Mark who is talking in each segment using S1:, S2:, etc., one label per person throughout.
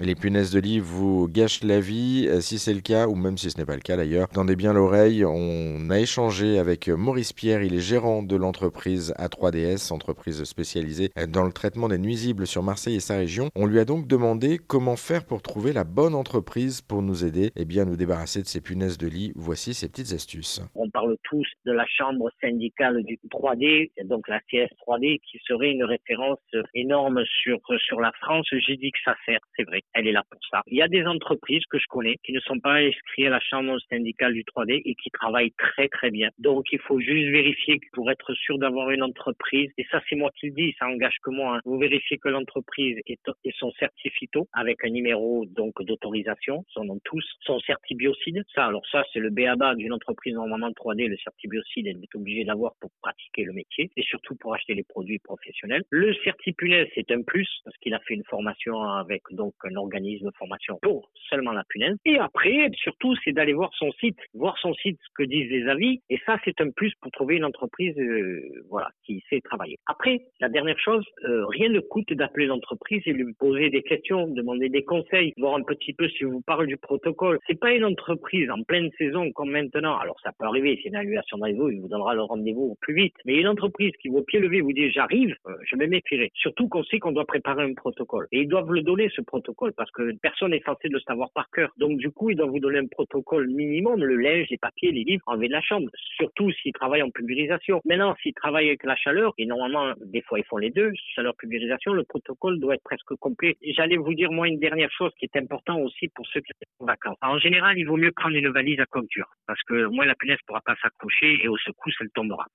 S1: Les punaises de lit vous gâchent la vie. Si c'est le cas, ou même si ce n'est pas le cas d'ailleurs, tendez bien l'oreille. On a échangé avec Maurice Pierre. Il est gérant de l'entreprise A3DS, entreprise spécialisée dans le traitement des nuisibles sur Marseille et sa région. On lui a donc demandé comment faire pour trouver la bonne entreprise pour nous aider et eh bien, nous débarrasser de ces punaises de lit. Voici ces petites astuces.
S2: On parle tous de la chambre syndicale du 3D, donc la CS 3D, qui serait une référence énorme sur, sur la France. J'ai dit que ça sert, c'est vrai, elle est là pour ça. Il y a des entreprises que je connais qui ne sont pas inscrites à la chambre syndicale du 3D et qui travaillent très très bien. Donc il faut juste vérifier pour être sûr d'avoir une entreprise, et ça c'est moi qui le dis, ça engage que moi, hein. vous vérifiez que l'entreprise et son certificat avec un numéro donc d'autorisation, son nom tous, son certibiocide. Ça, alors ça, c'est le BABA d'une entreprise normalement 3D. Le certibiocide, elle est obligée d'avoir pour pratiquer le métier et surtout pour acheter les produits professionnels. Le certipunaise, c'est un plus parce qu'il a fait une formation avec donc organisme de formation pour seulement la punaise. Et après, surtout, c'est d'aller voir son site, voir son site, ce que disent les avis. Et ça, c'est un plus pour trouver une entreprise, euh, voilà, qui sait travailler. Après, la dernière chose, euh, rien ne coûte d'appeler l'entreprise et lui poser des questions, demander des conseils, voir un petit peu si vous parle du protocole c'est pas une entreprise en pleine saison comme maintenant. Alors ça peut arriver, c'est une annulation de il vous donnera le rendez-vous plus vite. Mais une entreprise qui au pied levé vous dit j'arrive, euh, je me méfierai. Surtout qu'on sait qu'on doit préparer un protocole. Et ils doivent le donner ce protocole parce que personne n'est censé le savoir par cœur. Donc du coup, ils doivent vous donner un protocole minimum, le linge, les papiers, les livres, enlever de la chambre. Surtout s'ils travaillent en pulvérisation. Maintenant, s'ils travaillent avec la chaleur, et normalement, des fois ils font les deux, chaleur pulvérisation, le protocole doit être presque complet. J'allais vous dire moi une dernière chose qui est importante aussi pour ceux qui sont en vacances. En général, il vaut mieux prendre une valise à coque dure parce que au moins la punaise pourra pas s'accrocher et au secousse elle tombera.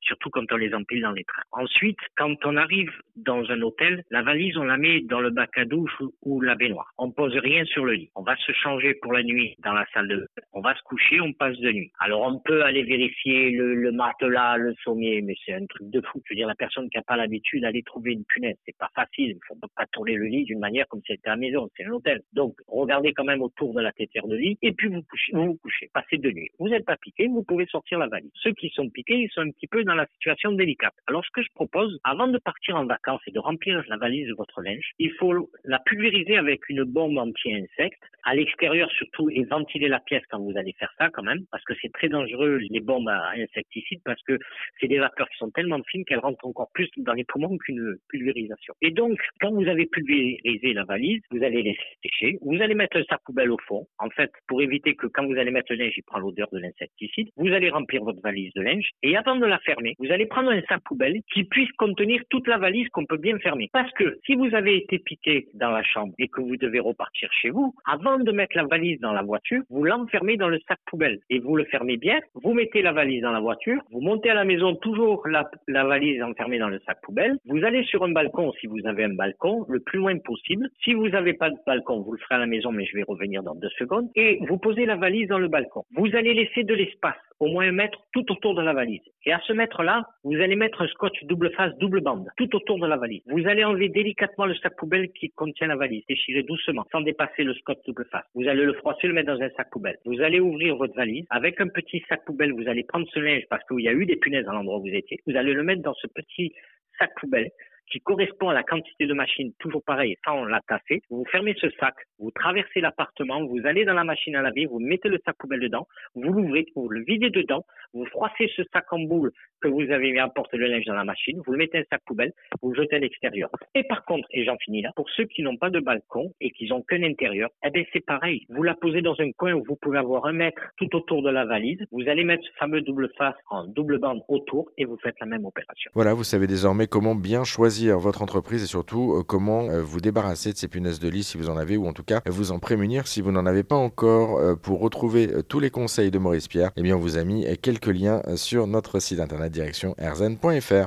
S2: Surtout quand on les empile dans les trains. Ensuite, quand on arrive dans un hôtel, la valise on la met dans le bac à douche ou, la baignoire. On pose rien sur le lit. On va se changer pour la nuit dans la salle de on va se coucher, on passe de nuit. Alors on peut aller vérifier le, matelas, le sommier, mais c'est un truc de fou. Je veux dire, la personne qui n'a pas l'habitude d'aller trouver une punaise, c'est pas facile. Il faut pas tourner le lit d'une manière comme si c'était à la maison, c'est un hôtel. Donc regardez quand même autour de la tête de lit, et puis vous couchez, vous, vous couchez, passez de nuit. Vous n'êtes pas piqué, vous pouvez sortir la valise. Ceux qui sont piqués, ils sont un petit peu dans la situation délicate. Alors ce que je propose, avant de partir en vacances et de remplir la valise de votre linge, il faut la pulvériser avec une bombe anti-insectes, à l'extérieur surtout, et ventiler la pièce quand vous allez faire ça quand même, parce que c'est très dangereux les bombes à insecticides, parce que c'est des vapeurs qui sont tellement fines qu'elles rentrent encore plus dans les poumons qu'une pulvérisation. Et donc, quand vous avez pulvérisé la valise, vous allez laisser sécher, vous allez mettre sa poubelle au fond, en fait, pour éviter que quand vous allez mettre le linge, il prend l'odeur de l'insecticide, vous allez remplir votre valise de linge et avant de la fermer, vous allez prendre un sac poubelle qui puisse contenir toute la valise qu'on peut bien fermer. Parce que si vous avez été piqué dans la chambre et que vous devez repartir chez vous, avant de mettre la valise dans la voiture, vous l'enfermez dans le sac poubelle et vous le fermez bien. Vous mettez la valise dans la voiture, vous montez à la maison toujours la, la valise enfermée dans le sac poubelle. Vous allez sur un balcon si vous avez un balcon, le plus loin possible. Si vous n'avez pas de balcon, vous le ferez à la maison, mais je vais revenir dans deux secondes et vous posez la valise dans le balcon. Vous allez laisser de l'espace, au moins un mètre tout autour de la valise. Et à ce mètre-là, vous allez mettre un scotch double face, double bande, tout autour de la valise. Vous allez enlever délicatement le sac poubelle qui contient la valise, déchirer doucement, sans dépasser le scotch double face. Vous allez le froisser, le mettre dans un sac poubelle. Vous allez ouvrir votre valise. Avec un petit sac poubelle, vous allez prendre ce linge parce qu'il y a eu des punaises à l'endroit où vous étiez. Vous allez le mettre dans ce petit sac poubelle qui correspond à la quantité de machine, toujours pareil, sans la tasser. Vous fermez ce sac, vous traversez l'appartement, vous allez dans la machine à laver, vous mettez le sac poubelle dedans, vous l'ouvrez, vous le videz dedans, vous froissez ce sac en boule que vous avez mis à porte le linge dans la machine, vous le mettez un sac poubelle, vous le jetez à l'extérieur. Et par contre, et j'en finis là, pour ceux qui n'ont pas de balcon et qui n'ont qu'un intérieur, eh bien c'est pareil. Vous la posez dans un coin où vous pouvez avoir un mètre tout autour de la valise. Vous allez mettre ce fameux double face en double bande autour et vous faites la même opération.
S1: Voilà, vous savez désormais comment bien choisir votre entreprise et surtout euh, comment euh, vous débarrasser de ces punaises de lit si vous en avez ou en tout cas vous en prémunir si vous n'en avez pas encore. Euh, pour retrouver tous les conseils de Maurice Pierre, eh bien on vous a mis quelques liens sur notre site internet direction erzen.fr.